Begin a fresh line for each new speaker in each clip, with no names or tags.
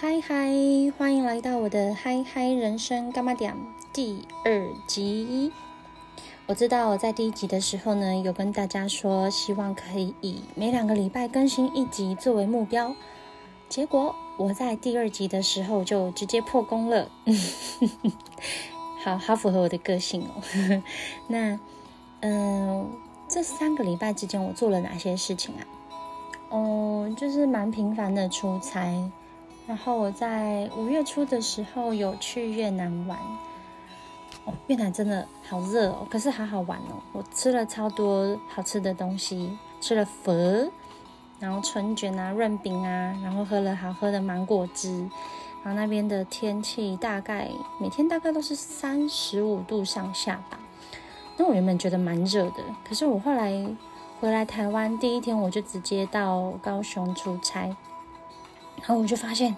嗨嗨，欢迎来到我的嗨嗨人生干嘛点第二集。我知道我在第一集的时候呢，有跟大家说，希望可以以每两个礼拜更新一集作为目标。结果我在第二集的时候就直接破功了，好好符合我的个性哦。那嗯，这三个礼拜之间我做了哪些事情啊？哦，就是蛮频繁的出差。然后我在五月初的时候有去越南玩，哦，越南真的好热哦，可是好好玩哦。我吃了超多好吃的东西，吃了佛，然后春卷啊、润饼啊，然后喝了好喝的芒果汁。然后那边的天气大概每天大概都是三十五度上下吧。那我原本觉得蛮热的，可是我后来回来台湾第一天，我就直接到高雄出差。然后我就发现，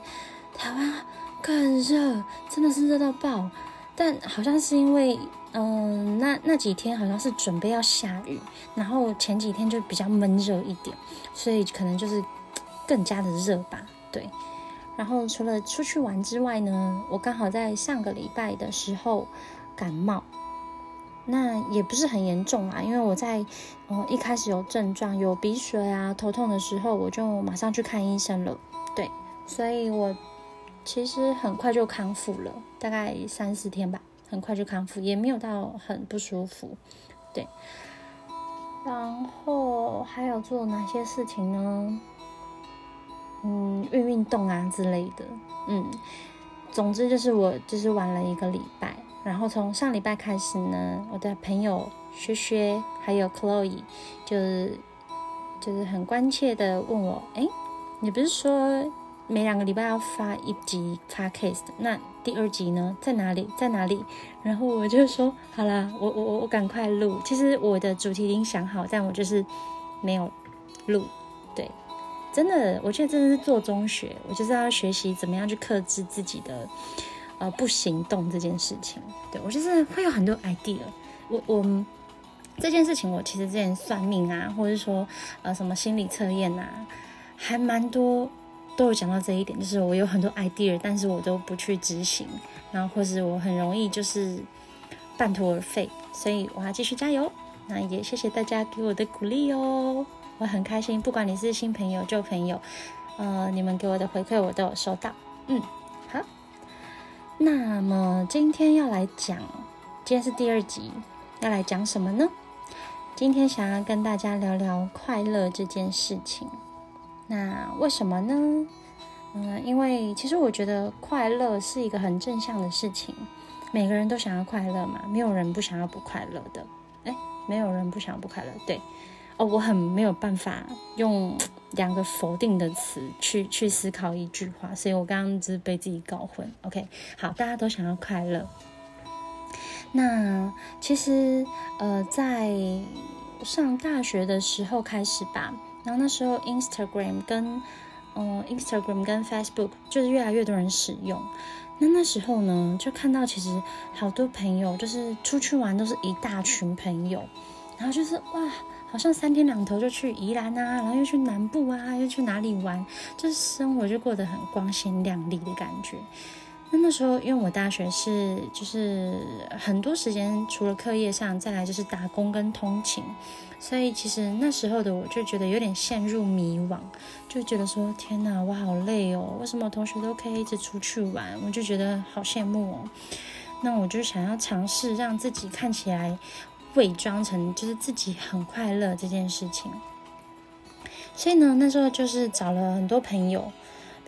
台湾更热，真的是热到爆。但好像是因为，嗯，那那几天好像是准备要下雨，然后前几天就比较闷热一点，所以可能就是更加的热吧。对。然后除了出去玩之外呢，我刚好在上个礼拜的时候感冒，那也不是很严重啊，因为我在哦一开始有症状，有鼻水啊、头痛的时候，我就马上去看医生了。所以我其实很快就康复了，大概三四天吧，很快就康复，也没有到很不舒服。对，然后还有做哪些事情呢？嗯，运运动啊之类的。嗯，总之就是我就是玩了一个礼拜，然后从上礼拜开始呢，我的朋友薛薛还有 Chloe 就是就是很关切的问我，哎。你不是说每两个礼拜要发一集 podcast？那第二集呢？在哪里？在哪里？然后我就说好啦，我我我赶快录。其实我的主题已经想好，但我就是没有录。对，真的，我觉得真的是做中学，我就是要学习怎么样去克制自己的呃不行动这件事情。对我就是会有很多 idea。我我这件事情，我其实之前算命啊，或者说呃什么心理测验啊。还蛮多都有讲到这一点，就是我有很多 idea，但是我都不去执行，然后或是我很容易就是半途而废，所以我要继续加油。那也谢谢大家给我的鼓励哦，我很开心，不管你是新朋友旧朋友，呃，你们给我的回馈我都有收到。嗯，好，那么今天要来讲，今天是第二集，要来讲什么呢？今天想要跟大家聊聊快乐这件事情。那为什么呢？嗯，因为其实我觉得快乐是一个很正向的事情，每个人都想要快乐嘛，没有人不想要不快乐的。哎，没有人不想要不快乐。对，哦，我很没有办法用两个否定的词去去思考一句话，所以我刚刚只是被自己搞混。OK，好，大家都想要快乐。那其实呃，在上大学的时候开始吧。然后那时候，Instagram 跟嗯，Instagram 跟 Facebook 就是越来越多人使用。那那时候呢，就看到其实好多朋友就是出去玩都是一大群朋友，然后就是哇，好像三天两头就去宜兰啊，然后又去南部啊，又去哪里玩，就是生活就过得很光鲜亮丽的感觉。那那时候，因为我大学是就是很多时间，除了课业上，再来就是打工跟通勤，所以其实那时候的我就觉得有点陷入迷惘，就觉得说天哪，我好累哦，为什么同学都可以一直出去玩，我就觉得好羡慕哦。那我就想要尝试让自己看起来伪装成就是自己很快乐这件事情，所以呢，那时候就是找了很多朋友。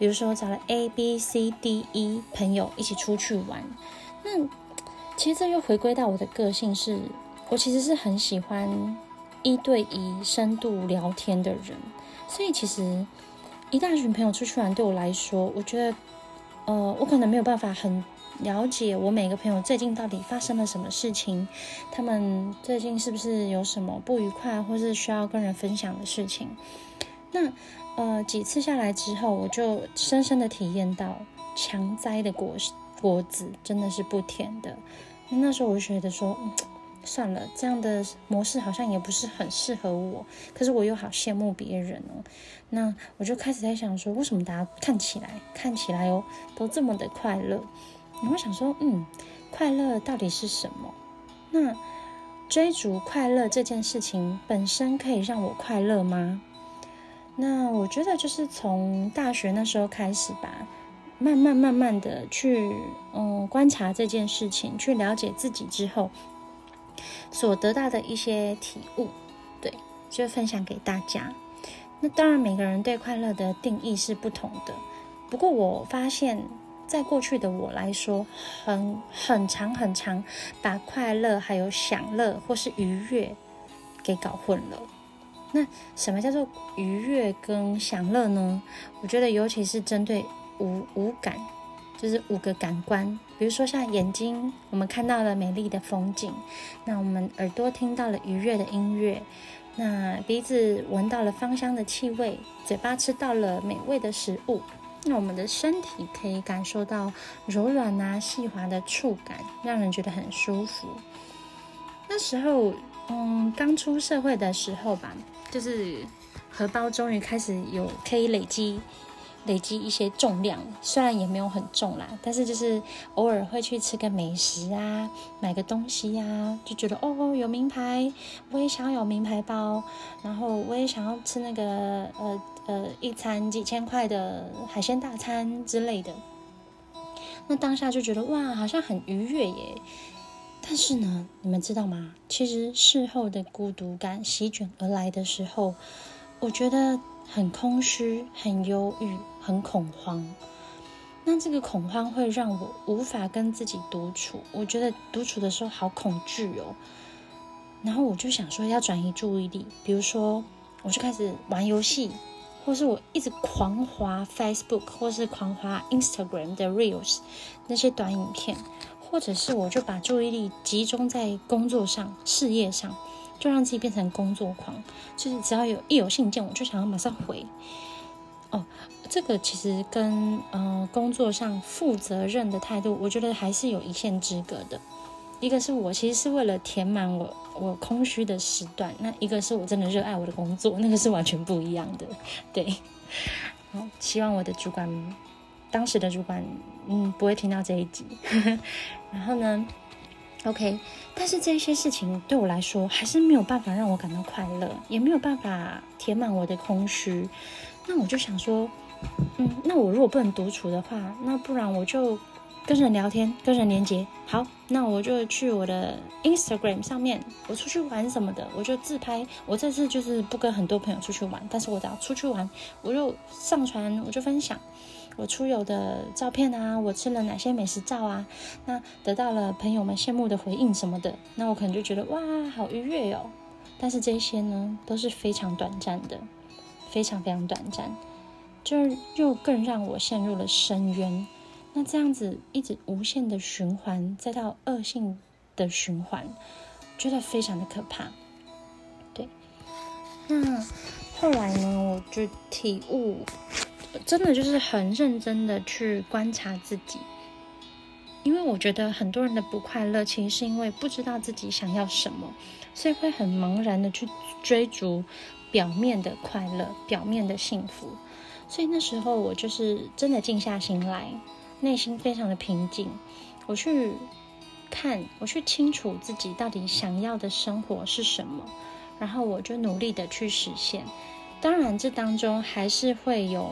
比如说找了 A、B、C、D、E 朋友一起出去玩，那其实这又回归到我的个性，是我其实是很喜欢一对一深度聊天的人，所以其实一大群朋友出去玩对我来说，我觉得，呃，我可能没有办法很了解我每个朋友最近到底发生了什么事情，他们最近是不是有什么不愉快，或是需要跟人分享的事情，那。呃，几次下来之后，我就深深的体验到强摘的果果子真的是不甜的。那时候我就觉得说，算了，这样的模式好像也不是很适合我。可是我又好羡慕别人哦。那我就开始在想说，为什么大家看起来看起来哦都这么的快乐？我会想说，嗯，快乐到底是什么？那追逐快乐这件事情本身可以让我快乐吗？那我觉得就是从大学那时候开始吧，慢慢慢慢的去嗯观察这件事情，去了解自己之后。所得到的一些体悟，对，就分享给大家。那当然，每个人对快乐的定义是不同的。不过，我发现，在过去的我来说，很很长很长，把快乐还有享乐或是愉悦给搞混了。那什么叫做愉悦跟享乐呢？我觉得，尤其是针对五五感。就是五个感官，比如说像眼睛，我们看到了美丽的风景；那我们耳朵听到了愉悦的音乐；那鼻子闻到了芳香的气味；嘴巴吃到了美味的食物；那我们的身体可以感受到柔软啊、细滑的触感，让人觉得很舒服。那时候，嗯，刚出社会的时候吧，就是荷包终于开始有可以累积。累积一些重量，虽然也没有很重啦，但是就是偶尔会去吃个美食啊，买个东西呀，就觉得哦，有名牌，我也想要有名牌包，然后我也想要吃那个呃呃一餐几千块的海鲜大餐之类的。那当下就觉得哇，好像很愉悦耶。但是呢，你们知道吗？其实事后的孤独感席卷而来的时候，我觉得。很空虚，很忧郁，很恐慌。那这个恐慌会让我无法跟自己独处。我觉得独处的时候好恐惧哦。然后我就想说要转移注意力，比如说我就开始玩游戏，或是我一直狂滑 Facebook，或是狂滑 Instagram 的 Reels 那些短影片，或者是我就把注意力集中在工作上、事业上。就让自己变成工作狂，就是只要有一有信件，我就想要马上回。哦，这个其实跟呃工作上负责任的态度，我觉得还是有一线之隔的。一个是我其实是为了填满我我空虚的时段，那一个是我真的热爱我的工作，那个是完全不一样的。对，好，希望我的主管，当时的主管，嗯，不会听到这一集。然后呢？OK，但是这些事情对我来说还是没有办法让我感到快乐，也没有办法填满我的空虚。那我就想说，嗯，那我如果不能独处的话，那不然我就跟人聊天，跟人连接。好，那我就去我的 Instagram 上面，我出去玩什么的，我就自拍。我这次就是不跟很多朋友出去玩，但是我只要出去玩，我就上传，我就分享。我出游的照片啊，我吃了哪些美食照啊？那得到了朋友们羡慕的回应什么的，那我可能就觉得哇，好愉悦哟。但是这些呢，都是非常短暂的，非常非常短暂，就又更让我陷入了深渊。那这样子一直无限的循环，再到恶性的循环，觉得非常的可怕。对，那后来呢，我就体悟。真的就是很认真的去观察自己，因为我觉得很多人的不快乐，其实是因为不知道自己想要什么，所以会很茫然的去追逐表面的快乐、表面的幸福。所以那时候我就是真的静下心来，内心非常的平静，我去看，我去清楚自己到底想要的生活是什么，然后我就努力的去实现。当然，这当中还是会有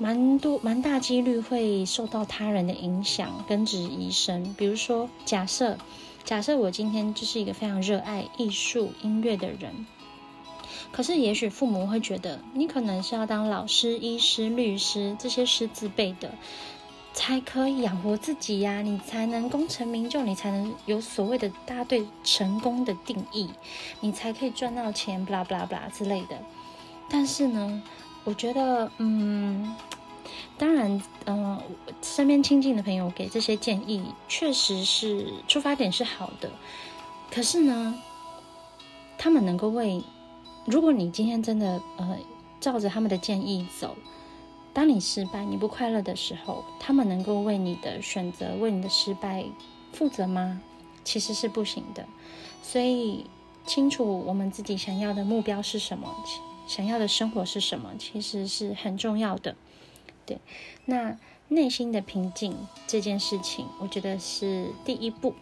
蛮多、蛮大几率会受到他人的影响跟质疑声。比如说，假设假设我今天就是一个非常热爱艺术、音乐的人，可是也许父母会觉得你可能是要当老师、医师、律师这些师资辈的。才可以养活自己呀，你才能功成名就，你才能有所谓的大家对成功的定义，你才可以赚到钱，不啦不啦不啦之类的。但是呢，我觉得，嗯，当然，嗯，身边亲近的朋友给这些建议，确实是出发点是好的。可是呢，他们能够为，如果你今天真的呃照着他们的建议走。当你失败、你不快乐的时候，他们能够为你的选择、为你的失败负责吗？其实是不行的。所以，清楚我们自己想要的目标是什么，想要的生活是什么，其实是很重要的。对，那内心的平静这件事情，我觉得是第一步。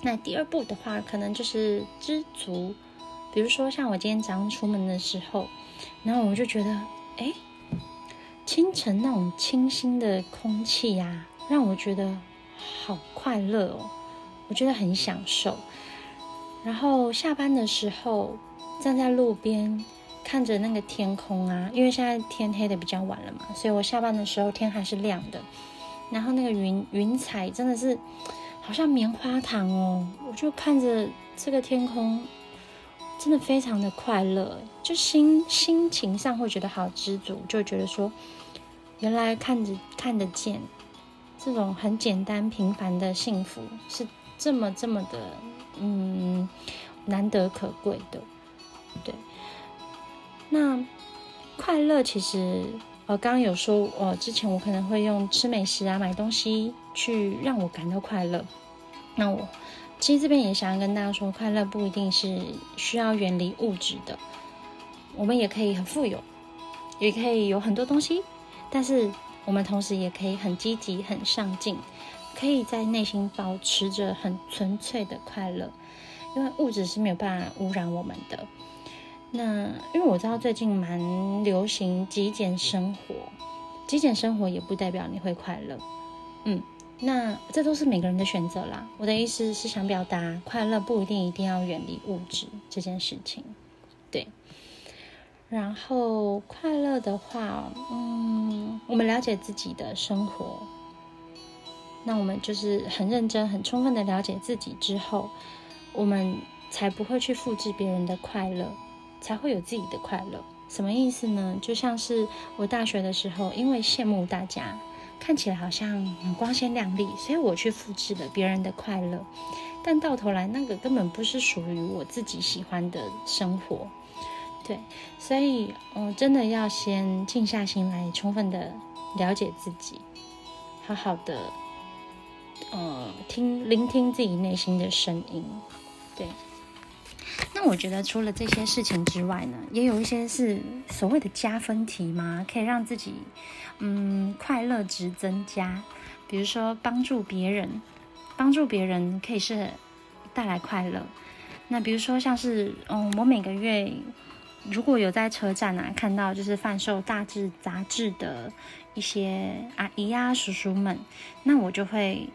那第二步的话，可能就是知足。比如说，像我今天早上出门的时候，然后我就觉得，哎，清晨那种清新的空气呀，让我觉得好快乐哦，我觉得很享受。然后下班的时候，站在路边看着那个天空啊，因为现在天黑的比较晚了嘛，所以我下班的时候天还是亮的。然后那个云云彩真的是好像棉花糖哦，我就看着这个天空。真的非常的快乐，就心心情上会觉得好知足，就觉得说，原来看着看得见，这种很简单平凡的幸福是这么这么的，嗯，难得可贵的。对，那快乐其实，呃，刚刚有说，呃，之前我可能会用吃美食啊、买东西去让我感到快乐，那我。其实这边也想要跟大家说，快乐不一定是需要远离物质的，我们也可以很富有，也可以有很多东西，但是我们同时也可以很积极、很上进，可以在内心保持着很纯粹的快乐，因为物质是没有办法污染我们的。那因为我知道最近蛮流行极简生活，极简生活也不代表你会快乐，嗯。那这都是每个人的选择啦。我的意思是想表达，快乐不一定一定要远离物质这件事情，对。然后快乐的话，嗯，我们了解自己的生活，那我们就是很认真、很充分的了解自己之后，我们才不会去复制别人的快乐，才会有自己的快乐。什么意思呢？就像是我大学的时候，因为羡慕大家。看起来好像很光鲜亮丽，所以我去复制了别人的快乐，但到头来那个根本不是属于我自己喜欢的生活。对，所以嗯，真的要先静下心来，充分的了解自己，好好的呃听聆听自己内心的声音。对，那我觉得除了这些事情之外呢，也有一些是所谓的加分题吗？可以让自己。嗯，快乐值增加，比如说帮助别人，帮助别人可以是带来快乐。那比如说像是，嗯，我每个月如果有在车站啊看到就是贩售大志杂志的一些阿姨啊叔叔们，那我就会，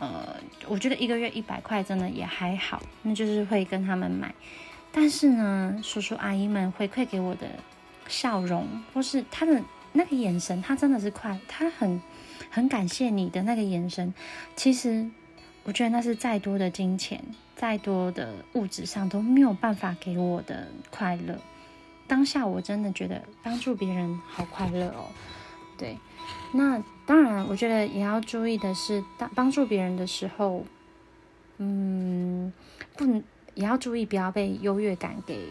呃，我觉得一个月一百块真的也还好，那就是会跟他们买。但是呢，叔叔阿姨们回馈给我的笑容或是他的。那个眼神，他真的是快，他很很感谢你的那个眼神。其实，我觉得那是再多的金钱、再多的物质上都没有办法给我的快乐。当下我真的觉得帮助别人好快乐哦。对，那当然，我觉得也要注意的是，当帮助别人的时候，嗯，不能也要注意不要被优越感给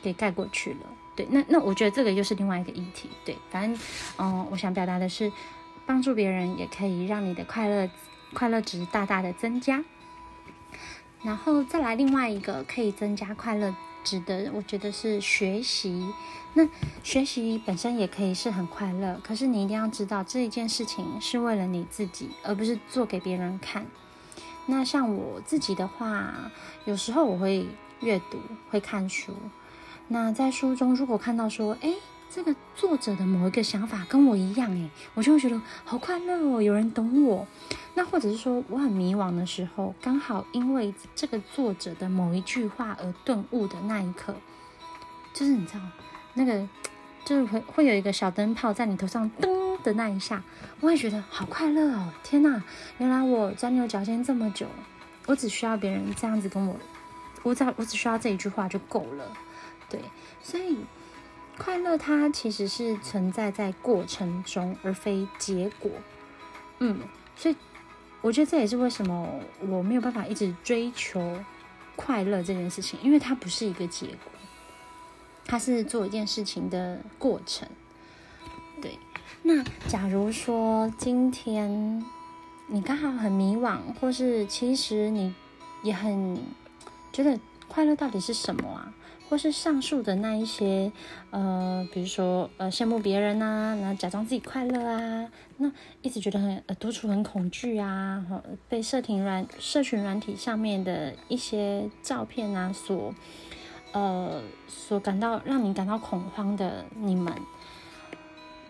给盖过去了。对，那那我觉得这个又是另外一个议题。对，反正，嗯，我想表达的是，帮助别人也可以让你的快乐快乐值大大的增加。然后再来另外一个可以增加快乐值得，我觉得是学习。那学习本身也可以是很快乐，可是你一定要知道这一件事情是为了你自己，而不是做给别人看。那像我自己的话，有时候我会阅读，会看书。那在书中，如果看到说，哎，这个作者的某一个想法跟我一样，哎，我就会觉得好快乐哦，有人懂我。那或者是说，我很迷惘的时候，刚好因为这个作者的某一句话而顿悟的那一刻，就是你知道，那个就是会会有一个小灯泡在你头上噔的那一下，我也觉得好快乐哦！天哪，原来我钻牛角尖这么久，我只需要别人这样子跟我，我只我只需要这一句话就够了。对，所以快乐它其实是存在在过程中，而非结果。嗯，所以我觉得这也是为什么我没有办法一直追求快乐这件事情，因为它不是一个结果，它是做一件事情的过程。对，那假如说今天你刚好很迷惘，或是其实你也很觉得快乐到底是什么啊？或是上述的那一些，呃，比如说呃羡慕别人呐，然后假装自己快乐啊，那一直觉得很呃独处很恐惧啊，被社群软社群软体上面的一些照片啊所呃所感到让你感到恐慌的你们，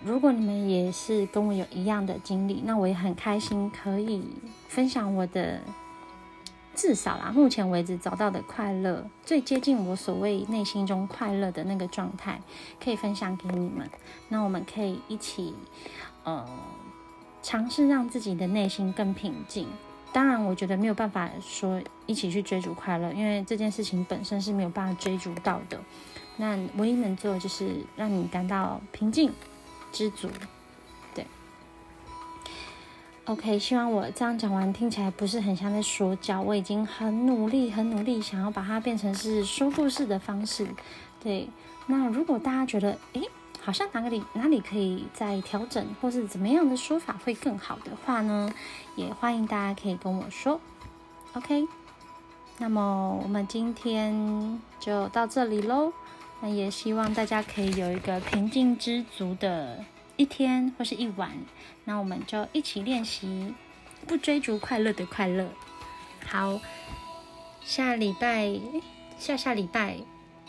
如果你们也是跟我有一样的经历，那我也很开心可以分享我的。至少啦，目前为止找到的快乐，最接近我所谓内心中快乐的那个状态，可以分享给你们。那我们可以一起，呃，尝试让自己的内心更平静。当然，我觉得没有办法说一起去追逐快乐，因为这件事情本身是没有办法追逐到的。那唯一能做的就是让你感到平静、知足。OK，希望我这样讲完听起来不是很像在说教。我已经很努力、很努力，想要把它变成是说故事的方式。对，那如果大家觉得，诶，好像哪里哪里可以再调整，或是怎么样的说法会更好的话呢，也欢迎大家可以跟我说。OK，那么我们今天就到这里喽。那也希望大家可以有一个平静知足的。一天或是一晚，那我们就一起练习，不追逐快乐的快乐。好，下礼拜下下礼拜，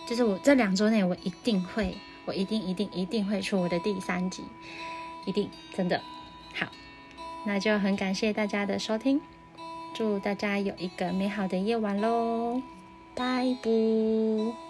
就是我这两周内，我一定会，我一定一定一定会出我的第三集，一定真的好。那就很感谢大家的收听，祝大家有一个美好的夜晚喽，拜拜。